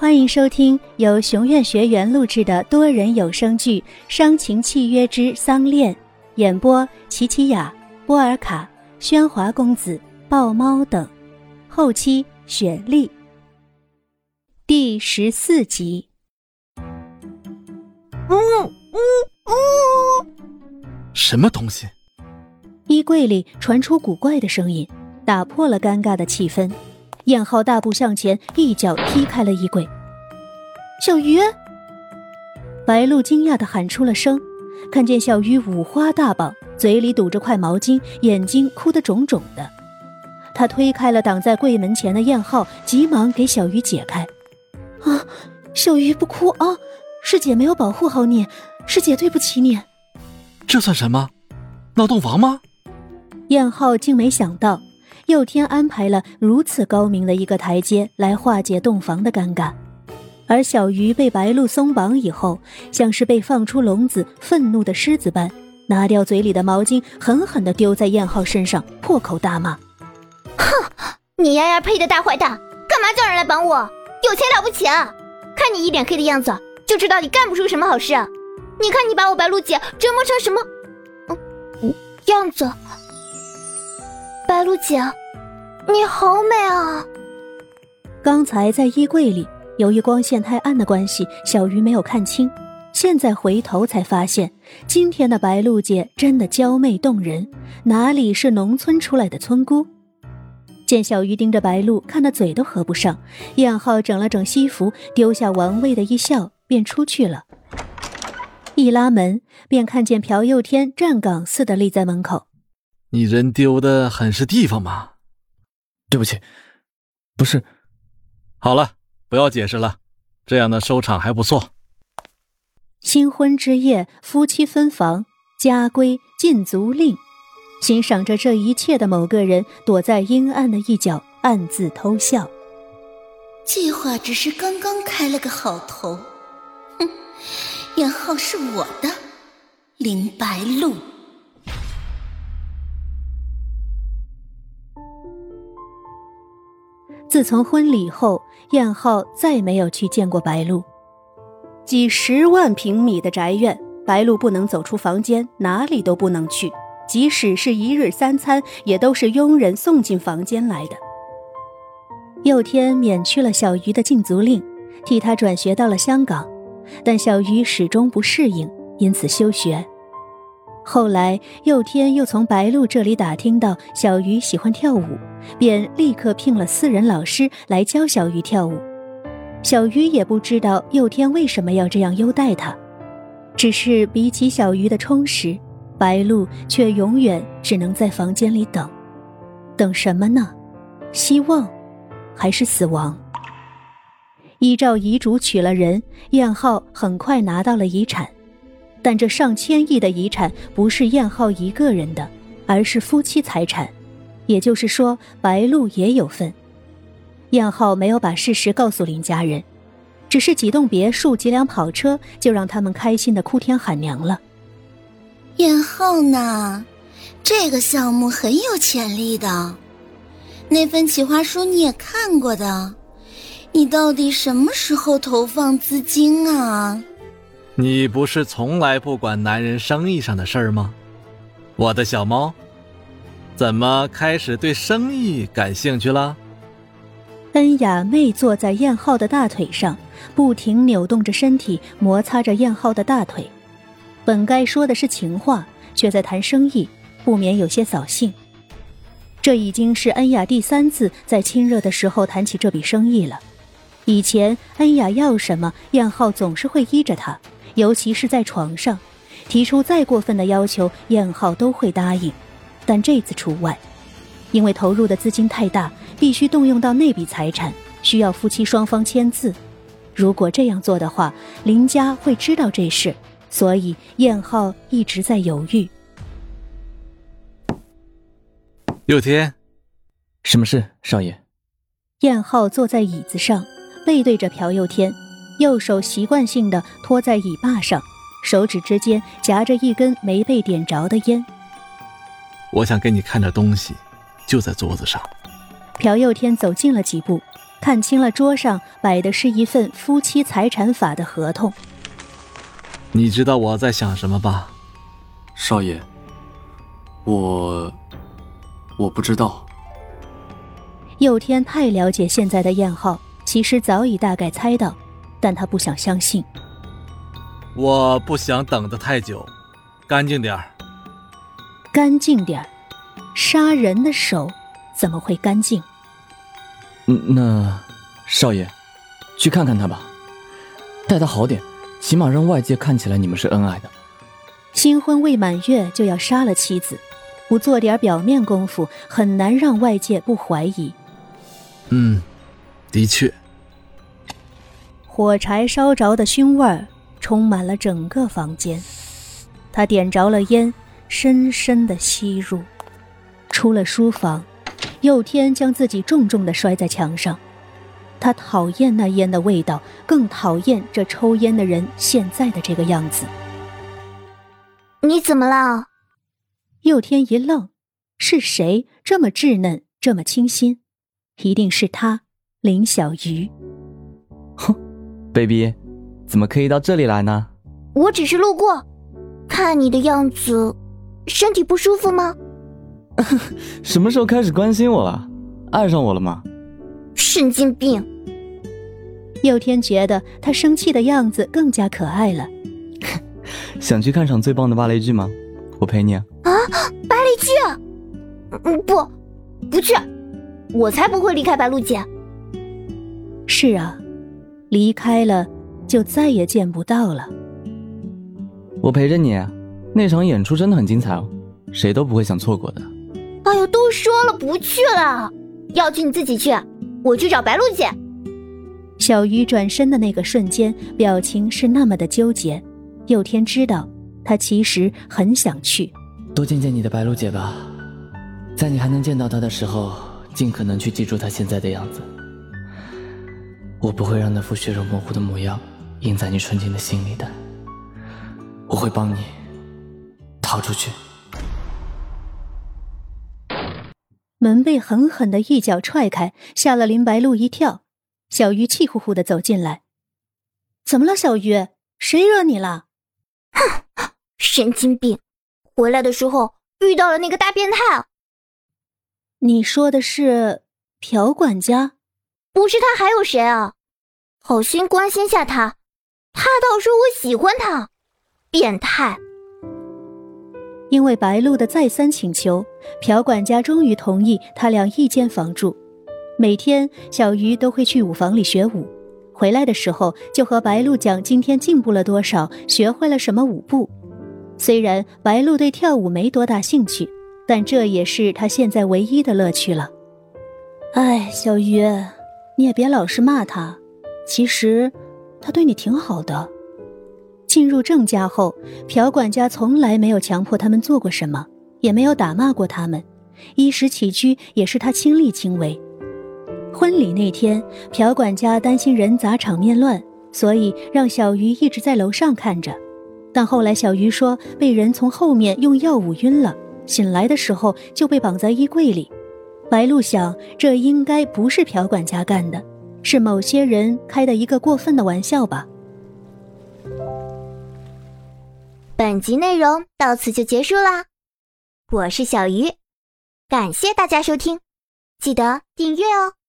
欢迎收听由熊院学员录制的多人有声剧《伤情契约之丧恋》，演播：琪琪雅、波尔卡、喧哗公子、豹猫等，后期雪莉。第十四集。呜呜呜，什么东西？衣柜里传出古怪的声音，打破了尴尬的气氛。燕浩大步向前，一脚踢开了衣柜。小鱼，白露惊讶的喊出了声，看见小鱼五花大绑，嘴里堵着块毛巾，眼睛哭得肿肿的。他推开了挡在柜门前的燕浩，急忙给小鱼解开。啊，小鱼不哭啊，是姐没有保护好你，是姐对不起你。这算什么？闹洞房吗？燕浩竟没想到。佑天安排了如此高明的一个台阶来化解洞房的尴尬，而小鱼被白鹿松绑以后，像是被放出笼子愤怒的狮子般，拿掉嘴里的毛巾，狠狠地丢在燕浩身上，破口大骂：“哼，你丫丫配的大坏蛋，干嘛叫人来绑我？有钱了不起啊？看你一脸黑的样子，就知道你干不出什么好事。你看你把我白鹿姐折磨成什么，嗯，样子。白鹿姐。”你好美啊！刚才在衣柜里，由于光线太暗的关系，小鱼没有看清。现在回头才发现，今天的白露姐真的娇媚动人，哪里是农村出来的村姑？见小鱼盯着白露，看得嘴都合不上。燕浩整了整西服，丢下玩味的一笑，便出去了。一拉门，便看见朴佑天站岗似的立在门口。你人丢的很是地方吗？对不起，不是。好了，不要解释了，这样的收场还不错。新婚之夜，夫妻分房，家规禁足令。欣赏着这一切的某个人，躲在阴暗的一角，暗自偷笑。计划只是刚刚开了个好头。哼，燕浩是我的，林白露。自从婚礼后，燕浩再没有去见过白露。几十万平米的宅院，白露不能走出房间，哪里都不能去。即使是一日三餐，也都是佣人送进房间来的。佑天免去了小鱼的禁足令，替他转学到了香港，但小鱼始终不适应，因此休学。后来，佑天又从白露这里打听到小鱼喜欢跳舞，便立刻聘了私人老师来教小鱼跳舞。小鱼也不知道佑天为什么要这样优待他，只是比起小鱼的充实，白露却永远只能在房间里等，等什么呢？希望，还是死亡？依照遗嘱娶了人，燕浩很快拿到了遗产。但这上千亿的遗产不是燕浩一个人的，而是夫妻财产，也就是说白露也有份。燕浩没有把事实告诉林家人，只是几栋别墅、几辆跑车，就让他们开心的哭天喊娘了。燕浩呢？这个项目很有潜力的，那份企划书你也看过的，你到底什么时候投放资金啊？你不是从来不管男人生意上的事儿吗？我的小猫，怎么开始对生意感兴趣了？恩雅妹坐在燕浩的大腿上，不停扭动着身体，摩擦着燕浩的大腿。本该说的是情话，却在谈生意，不免有些扫兴。这已经是恩雅第三次在亲热的时候谈起这笔生意了。以前恩雅要什么，燕浩总是会依着她。尤其是在床上，提出再过分的要求，燕浩都会答应，但这次除外，因为投入的资金太大，必须动用到那笔财产，需要夫妻双方签字。如果这样做的话，林家会知道这事，所以燕浩一直在犹豫。又天，什么事，少爷？燕浩坐在椅子上，背对着朴佑天。右手习惯性的托在椅把上，手指之间夹着一根没被点着的烟。我想给你看点东西，就在桌子上。朴佑天走近了几步，看清了桌上摆的是一份夫妻财产法的合同。你知道我在想什么吧？少爷，我我不知道。佑天太了解现在的燕浩，其实早已大概猜到，但他不想相信。我不想等得太久，干净点儿。干净点儿，杀人的手怎么会干净？嗯，那少爷，去看看他吧，待他好点，起码让外界看起来你们是恩爱的。新婚未满月就要杀了妻子，不做点表面功夫，很难让外界不怀疑。嗯，的确。火柴烧着的熏味儿充满了整个房间。他点着了烟，深深的吸入。出了书房，佑天将自己重重的摔在墙上。他讨厌那烟的味道，更讨厌这抽烟的人现在的这个样子。你怎么了？佑天一愣，是谁这么稚嫩，这么清新？一定是他，林小鱼。哼，baby，怎么可以到这里来呢？我只是路过，看你的样子，身体不舒服吗？什么时候开始关心我了？爱上我了吗？神经病！佑天觉得他生气的样子更加可爱了。想去看场最棒的芭蕾剧吗？我陪你啊！啊，芭蕾剧？嗯，不，不去。我才不会离开白露姐。是啊，离开了就再也见不到了。我陪着你，那场演出真的很精彩哦，谁都不会想错过的。哎呦，都说了不去了，要去你自己去，我去找白露姐。小鱼转身的那个瞬间，表情是那么的纠结。佑天知道，他其实很想去。多见见你的白露姐吧，在你还能见到她的时候。尽可能去记住她现在的样子，我不会让那副血肉模糊的模样印在你纯净的心里的。我会帮你逃出去。门被狠狠的一脚踹开，吓了林白露一跳。小鱼气呼呼的走进来：“怎么了，小鱼？谁惹你了？”“哼，神经病！回来的时候遇到了那个大变态。”你说的是朴管家，不是他还有谁啊？好心关心下他，他倒说我喜欢他，变态。因为白露的再三请求，朴管家终于同意他俩一间房住。每天小鱼都会去舞房里学舞，回来的时候就和白露讲今天进步了多少，学会了什么舞步。虽然白露对跳舞没多大兴趣。但这也是他现在唯一的乐趣了。哎，小鱼，你也别老是骂他，其实他对你挺好的。进入郑家后，朴管家从来没有强迫他们做过什么，也没有打骂过他们，衣食起居也是他亲力亲为。婚礼那天，朴管家担心人杂场面乱，所以让小鱼一直在楼上看着。但后来小鱼说被人从后面用药物晕了。醒来的时候就被绑在衣柜里，白露想，这应该不是朴管家干的，是某些人开的一个过分的玩笑吧。本集内容到此就结束啦，我是小鱼，感谢大家收听，记得订阅哦。